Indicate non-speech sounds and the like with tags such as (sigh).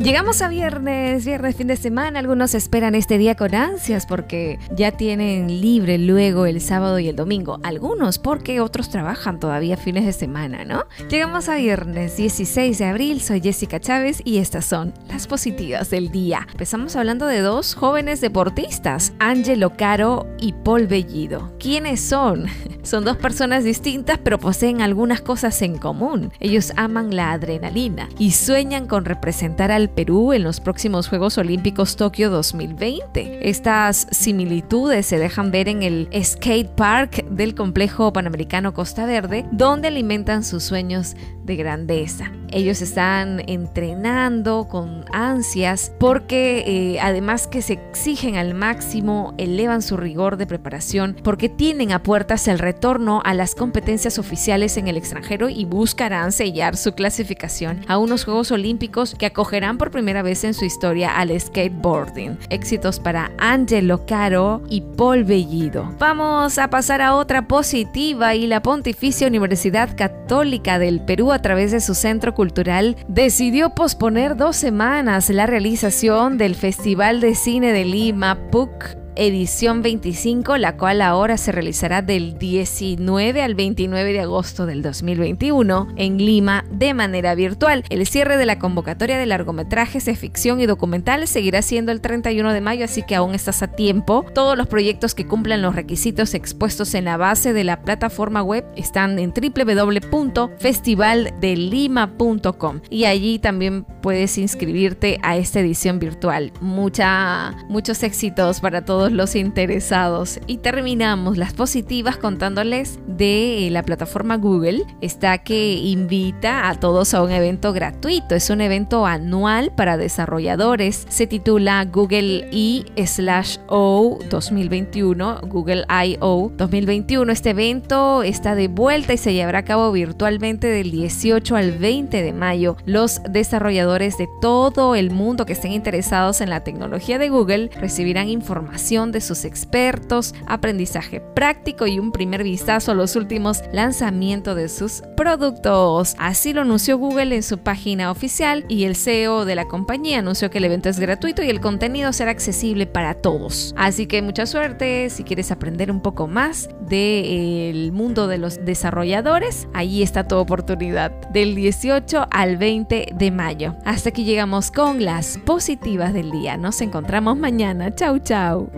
Llegamos a viernes, viernes fin de semana. Algunos esperan este día con ansias porque ya tienen libre luego el sábado y el domingo. Algunos porque otros trabajan todavía fines de semana, ¿no? Llegamos a viernes 16 de abril. Soy Jessica Chávez y estas son las positivas del día. Empezamos hablando de dos jóvenes deportistas, Angelo Caro y Paul Bellido. ¿Quiénes son? (laughs) Son dos personas distintas pero poseen algunas cosas en común. Ellos aman la adrenalina y sueñan con representar al Perú en los próximos Juegos Olímpicos Tokio 2020. Estas similitudes se dejan ver en el skate park del complejo panamericano Costa Verde, donde alimentan sus sueños de grandeza. Ellos están entrenando con ansias porque eh, además que se exigen al máximo, elevan su rigor de preparación porque tienen a puertas el retorno a las competencias oficiales en el extranjero y buscarán sellar su clasificación a unos Juegos Olímpicos que acogerán por primera vez en su historia al skateboarding. Éxitos para Angelo Caro y Paul Bellido. Vamos a pasar a otra positiva y la Pontificia Universidad Católica del Perú a través de su centro cultural decidió posponer dos semanas la realización del Festival de Cine de Lima PUC edición 25, la cual ahora se realizará del 19 al 29 de agosto del 2021 en Lima de manera virtual. El cierre de la convocatoria de largometrajes de ficción y documentales seguirá siendo el 31 de mayo, así que aún estás a tiempo. Todos los proyectos que cumplan los requisitos expuestos en la base de la plataforma web están en www.festivaldelima.com y allí también puedes inscribirte a esta edición virtual. Mucha, muchos éxitos para todos los interesados. Y terminamos las positivas contándoles de la plataforma Google. Está que invita a todos a un evento gratuito. Es un evento anual para desarrolladores. Se titula Google E slash O 2021, Google I.O. 2021. Este evento está de vuelta y se llevará a cabo virtualmente del 18 al 20 de mayo. Los desarrolladores de todo el mundo que estén interesados en la tecnología de Google recibirán información de sus expertos, aprendizaje práctico y un primer vistazo a los últimos lanzamientos de sus productos. Así lo anunció Google en su página oficial y el CEO de la compañía anunció que el evento es gratuito y el contenido será accesible para todos. Así que mucha suerte si quieres aprender un poco más del mundo de los desarrolladores. Ahí está tu oportunidad del 18 al 20 de mayo. Hasta aquí llegamos con las positivas del día. Nos encontramos mañana. Chau, chau.